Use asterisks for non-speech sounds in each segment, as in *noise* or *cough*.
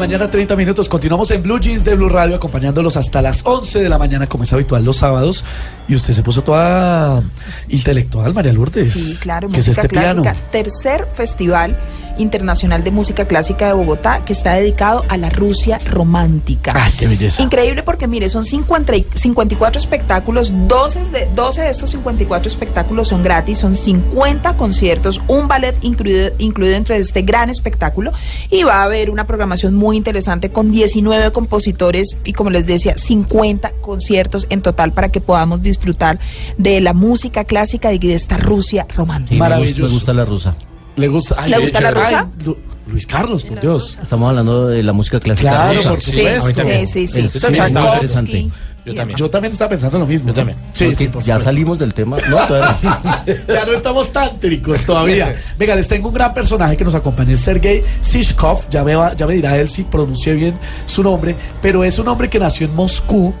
mañana, 30 minutos. Continuamos en Blue Jeans de Blue Radio, acompañándolos hasta las 11 de la mañana, como es habitual los sábados. Y usted se puso toda intelectual, María Lourdes. Sí, claro, ¿Qué es música este clásica. piano? Tercer Festival Internacional de Música Clásica de Bogotá, que está dedicado a la Rusia romántica. Ay, qué belleza. Increíble porque, mire, son 50 y- 54 espectáculos, 12 de, 12 de estos 54 espectáculos son gratis, son 50 conciertos, un ballet incluido, incluido dentro de este gran espectáculo y va a haber una programación muy interesante con 19 compositores y, como les decía, 50 conciertos en total para que podamos disfrutar de la música clásica y de esta Rusia romántica. Maravilloso. me gusta la rusa. ¿Le gusta, ay, ¿Le qué gusta la rusa? Ay, Lu- Luis Carlos, por Dios. Estamos hablando de la música clásica Claro, rusa. por Sí, supuesto. sí, sí, sí. Sí, está interesante. Yo también. Yo también estaba pensando lo mismo. Yo también. Sí, sí, por ya supuesto. salimos del tema. No, *laughs* todavía no. ya no estamos tántricos todavía. Venga, les tengo un gran personaje que nos acompaña, es Sergei Sishkov. Ya, veo, ya me dirá él si pronuncié bien su nombre, pero es un hombre que nació en Moscú,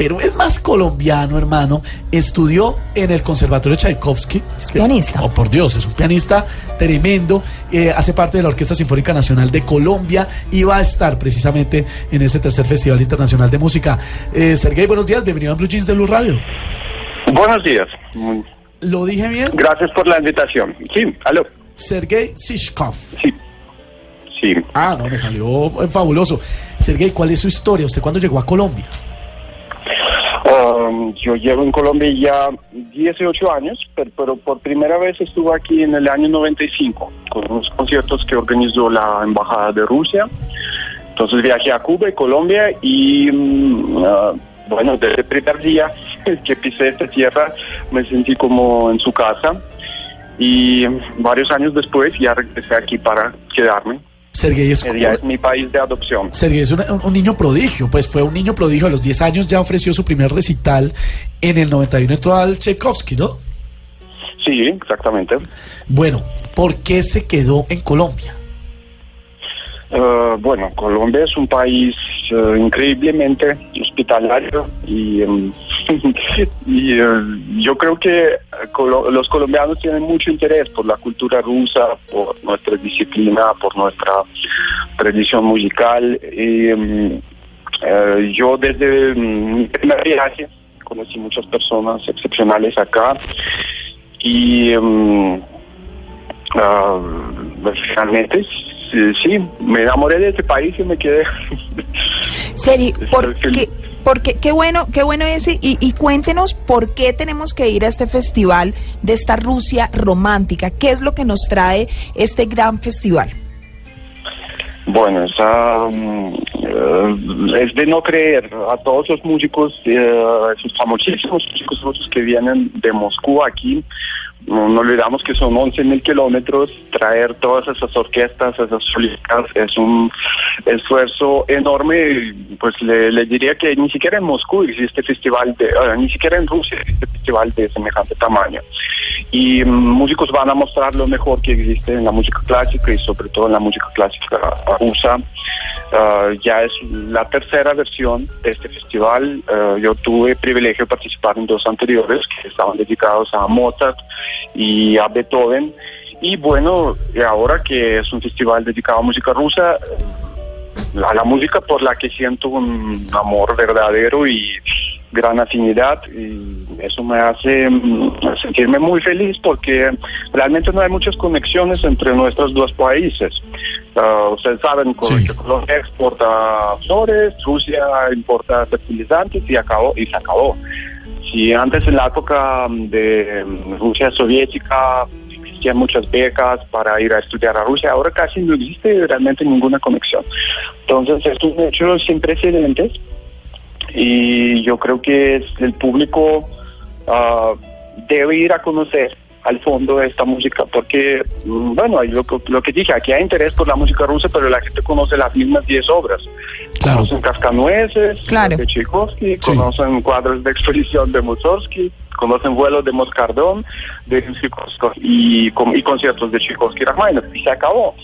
pero es más colombiano, hermano. Estudió en el Conservatorio Tchaikovsky. Es pianista. Oh, por Dios, es un pianista tremendo. eh, hace parte de la Orquesta Sinfónica Nacional de Colombia y va a estar precisamente en ese tercer Festival Internacional de Música. Eh, Sergei, buenos días, bienvenido a Blue Jeans de Blue Radio. Buenos días. Mm, ¿Lo dije bien? Gracias por la invitación. Sí, aló. Sergei Sishkov. Sí. Sí. Ah, no, me salió eh, fabuloso. Sergey, ¿cuál es su historia? ¿Usted cuándo llegó a Colombia? Um, yo llevo en Colombia ya 18 años, pero, pero por primera vez estuve aquí en el año 95 con unos conciertos que organizó la Embajada de Rusia. Entonces viajé a Cuba y Colombia y mm, ah, bueno, desde el primer día *laughs* que pisé esta tierra me sentí como en su casa y varios años después ya regresé aquí para quedarme. Sergey es, es mi país de adopción. Sergey es un, un niño prodigio, pues fue un niño prodigio. A los 10 años ya ofreció su primer recital. En el 91 entró al Tchaikovsky, ¿no? Sí, exactamente. Bueno, ¿por qué se quedó en Colombia? Eh, bueno, Colombia es un país eh, increíblemente hospitalario y, em, *laughs* y, eh, yo creo que eh, colo- los colombianos tienen mucho interés por la cultura rusa, por nuestra disciplina, por nuestra tradición musical. Y, em, eh, yo desde mm, mi primer viaje conocí muchas personas excepcionales acá y Ah, pues, realmente sí, sí, me enamoré de este país y me quedé. *laughs* Seri, ¿por qué, por qué- qué bueno, qué bueno ese y, y cuéntenos por qué tenemos que ir a este festival de esta Rusia romántica. ¿Qué es lo que nos trae este gran festival? Bueno, esa, mm, eh, es de no creer a todos los músicos, eh, esos famosísimos músicos rusos que vienen de Moscú aquí. No, olvidamos que son 11 mil kilómetros, traer todas esas orquestas, esas solistas, es un esfuerzo enorme. Pues le, diría que ni siquiera en Moscú existe festival, de, ni siquiera en Rusia existe festival de semejante tamaño. Y mm, músicos van a mostrar lo mejor que existe en la música clásica y sobre todo en la música clásica rusa. Ah, ya es la tercera versión de este festival. Ah, yo tuve privilegio de participar en dos anteriores que estaban dedicados a Mozart y a Beethoven. Y bueno, ahora que es un festival dedicado a música rusa, a la música por la que siento un amor verdadero y gran afinidad y eso me hace mm, sentirme muy feliz porque realmente no hay muchas conexiones entre nuestros dos países. Ah, ustedes saben Sí. que Colombia exporta flores, Rusia importa fertilizantes y acabó y se acabó. Si antes en la época mm, de mm, Rusia soviética existían muchas becas para ir a estudiar a Rusia, ahora casi no existe realmente ninguna conexión. Entonces es un hecho sin precedentes y yo creo que es- el público ah, debe ir a conocer al fondo de esta música porque mm, bueno hay lo, que- lo que dije aquí hay interés por la música rusa pero la gente conoce las mismas 10 obras Claro. conocen Cascanueces Claro. de Tchaikovsky conocen cuadros de exposición de Mussorgsky conocen vuelos de Moscardón de y, y conciertos de Tchaikovsky y Rachmaninoff y se acabó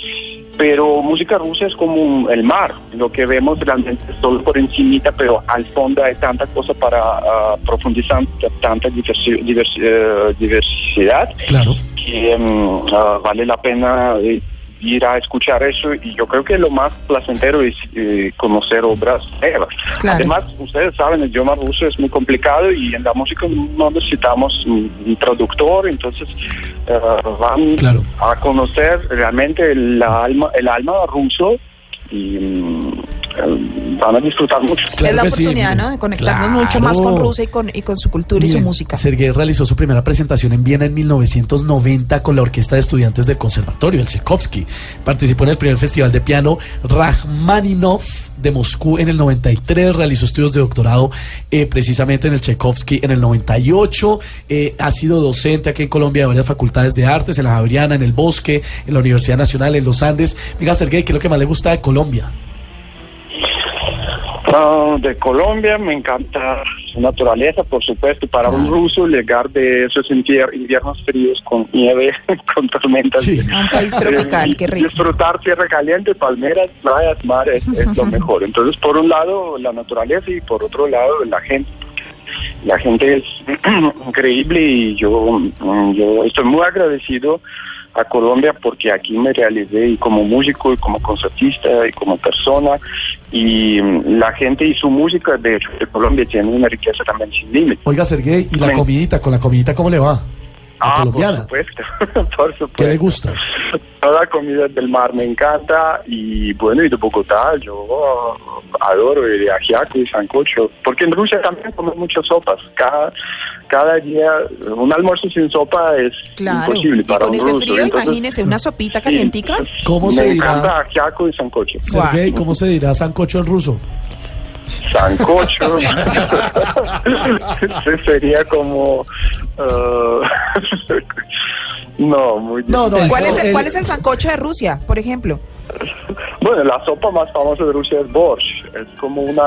pero música rusa es como un- el mar, lo que vemos realmente es solo por encimita, pero al fondo hay tanta cosa para ah, profundizar, tanta diversi- diversi- eh, diversidad Claro. que mm, ah, vale la pena eh, ir a escuchar eso y yo creo que lo más placentero es eh, conocer obras nuevas. Claro. Además, ustedes saben, el idioma ruso es muy complicado y en la música no necesitamos un, un traductor, entonces eh, van Claro. a conocer realmente el alma, el alma ruso y mm, van a disfrutar mucho. Claro es la sí, oportunidad. ¿no? De conectarnos Claro. mucho más con Rusia y con, y con su cultura y su música. Sergei realizó su primera presentación en Viena en 1990 con la Orquesta de Estudiantes del Conservatorio, el Tchaikovsky. Participó en el primer festival de piano Rachmaninoff de Moscú en el 93, realizó estudios de doctorado eh, precisamente en el Tchaikovsky en el 98, eh, ha sido docente aquí en Colombia de varias facultades de artes, en la Javeriana, en el Bosque, en la Universidad Nacional, en los Andes. Diga, Sergei, ¿qué es lo que más le gusta de Colombia? Ah, de Colombia me encanta su naturaleza, por supuesto. Para un ruso llegar de esos invier- inviernos fríos con nieve, *laughs* con tormentas. Sí. A un país tropical, eh, qué rico. Disfrutar tierra caliente, palmeras, playas, mar es, lo *laughs* mejor. Entonces, por un lado, la naturaleza y por otro lado, la gente. La gente es *clears throat* increíble y yo, yo estoy muy agradecido a Colombia porque aquí me realicé y como músico y como concertista y como persona y mm, la gente y su música de, de Colombia tiene una riqueza también sin límite. Oiga, Sergei, ¿y la comidita? ¿Con la comidita cómo le va? ¿La Ah, colombiana? por supuesto, *laughs* por supuesto. ¿Qué le gusta? Toda la comida del mar me encanta y bueno, y de Bogotá yo uh, adoro el ajiaco y sancocho, porque en Rusia también comen muchas sopas. Cada, cada día un almuerzo sin sopa es Claro. imposible Y para con un ese ruso. frío, Entonces, imagínese una sopita sí, calientica. ¿Cómo me se dirá? encanta ajiaco y sancocho. Sergei, ¿cómo se dirá sancocho en ruso? Sancocho. Ese *laughs* *laughs* sería como... uh, *laughs* no, muy No. ¿Cuál es, el, el- ¿Cuál es el sancocho de Rusia, por ejemplo? Bueno, la sopa más famosa de Rusia es borscht. Es como una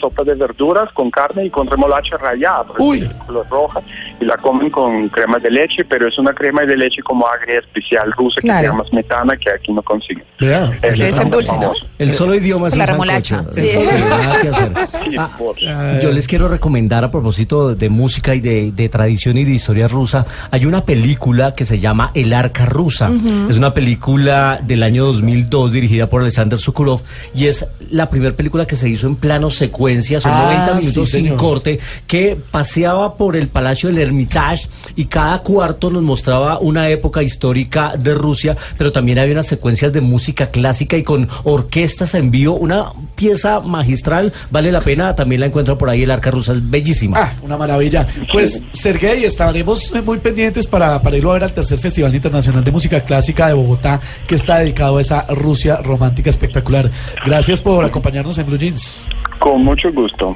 sopa de verduras con carne y con remolacha rallada, Uy. color roja, y la comen con crema de leche, pero es una crema de leche como agria especial rusa que Claro. se llama smetana, que aquí no consiguen. Vea. Es Debe ser dulce, ¿no? famoso. El solo idioma es La remolacha, sí. Que. Sí, Ah, borscht. Yo les quiero recomendar a propósito de música y de, de tradición y de historia rusa, hay una película que se llama El Arca Rusa. Es una película del año 2002 dirigida por Alexander Sokurov y es la primera película que se hizo en plano secuencia, son Ah, 90 sí, minutos sin corte, que paseaba por el Palacio del Hermitage y cada cuarto nos mostraba una época histórica de Rusia, pero también había unas secuencias de música clásica y con orquestas en vivo, una pieza magistral, vale la pena, también la encuentran por ahí, el Arca Rusa es bellísima. Ah, una maravilla. Pues, Sergei, estaremos muy pendientes para, para irlo a ver al tercer Festival Internacional de Música Clásica de Bogotá, que está dedicado a esa Rusia romántica espectacular. Gracias por acompañarnos en Blue Jeans. Con mucho gusto.